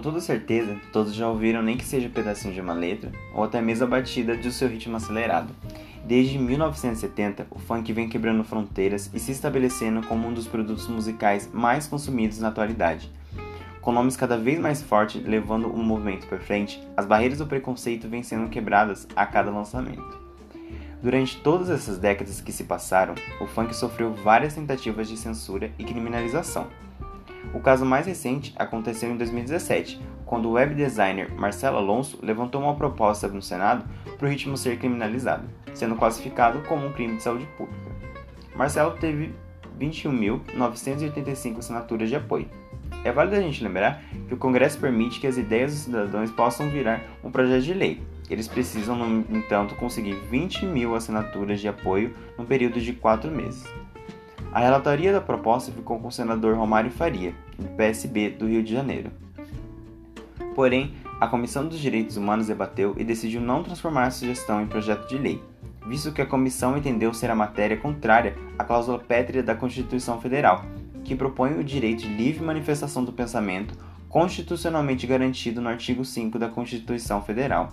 toda certeza, todos já ouviram nem que seja um pedacinho de uma letra, ou até mesmo a batida do seu ritmo acelerado. Desde 1970, o funk vem quebrando fronteiras e se estabelecendo como um dos produtos musicais mais consumidos na atualidade. Com nomes cada vez mais fortes levando o movimento para frente, as barreiras do preconceito vêm sendo quebradas a cada lançamento. Durante todas essas décadas que se passaram, o funk sofreu várias tentativas de censura e criminalização. O caso mais recente aconteceu em 2017, quando o web designer Marcelo Alonso levantou uma proposta no Senado para o ritmo ser criminalizado, sendo classificado como um crime de saúde pública. Marcelo teve 21.985 assinaturas de apoio. É válido a gente lembrar que o Congresso permite que as ideias dos cidadãos possam virar um projeto de lei. Eles precisam, no entanto, conseguir 20 mil assinaturas de apoio no período de quatro meses. A relatoria da proposta ficou com o senador Romário Faria, do PSB do Rio de Janeiro. Porém, a Comissão dos Direitos Humanos debateu e decidiu não transformar a sugestão em projeto de lei, visto que a comissão entendeu ser a matéria contrária à cláusula pétrea da Constituição Federal, que propõe o direito de livre manifestação do pensamento constitucionalmente garantido no artigo 5 da Constituição Federal.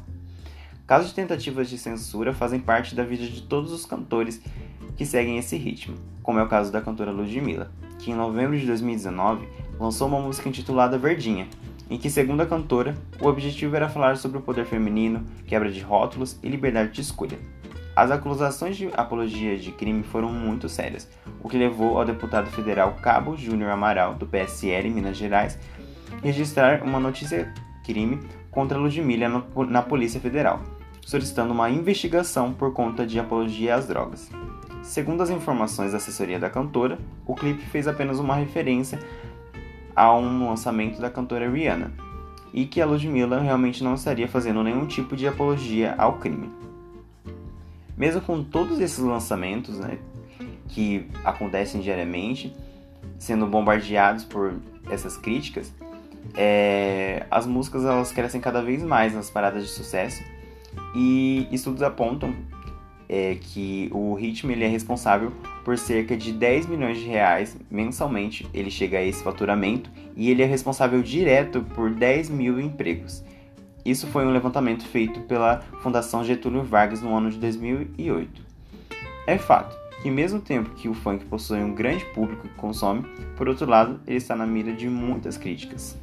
Casos de tentativas de censura fazem parte da vida de todos os cantores que seguem esse ritmo, como é o caso da cantora Ludmilla, que em novembro de 2019 lançou uma música intitulada Verdinha, em que, segundo a cantora, o objetivo era falar sobre o poder feminino, quebra de rótulos e liberdade de escolha. As acusações de apologia de crime foram muito sérias, o que levou ao deputado federal Cabo Júnior Amaral, do PSL em Minas Gerais, registrar uma notícia crime contra Ludmilla na Polícia Federal, solicitando uma investigação por conta de apologia às drogas. Segundo as informações da assessoria da cantora, o clipe fez apenas uma referência a um lançamento da cantora Rihanna, e que a Ludmilla realmente não estaria fazendo nenhum tipo de apologia ao crime. Mesmo com todos esses lançamentos né, que acontecem diariamente, sendo bombardeados por essas críticas, é, as músicas elas crescem cada vez mais nas paradas de sucesso e estudos apontam é que o ritmo ele é responsável por cerca de 10 milhões de reais mensalmente, ele chega a esse faturamento e ele é responsável direto por 10 mil empregos. Isso foi um levantamento feito pela Fundação Getúlio Vargas no ano de 2008. É fato que, mesmo tempo que o funk possui um grande público que consome, por outro lado, ele está na mira de muitas críticas.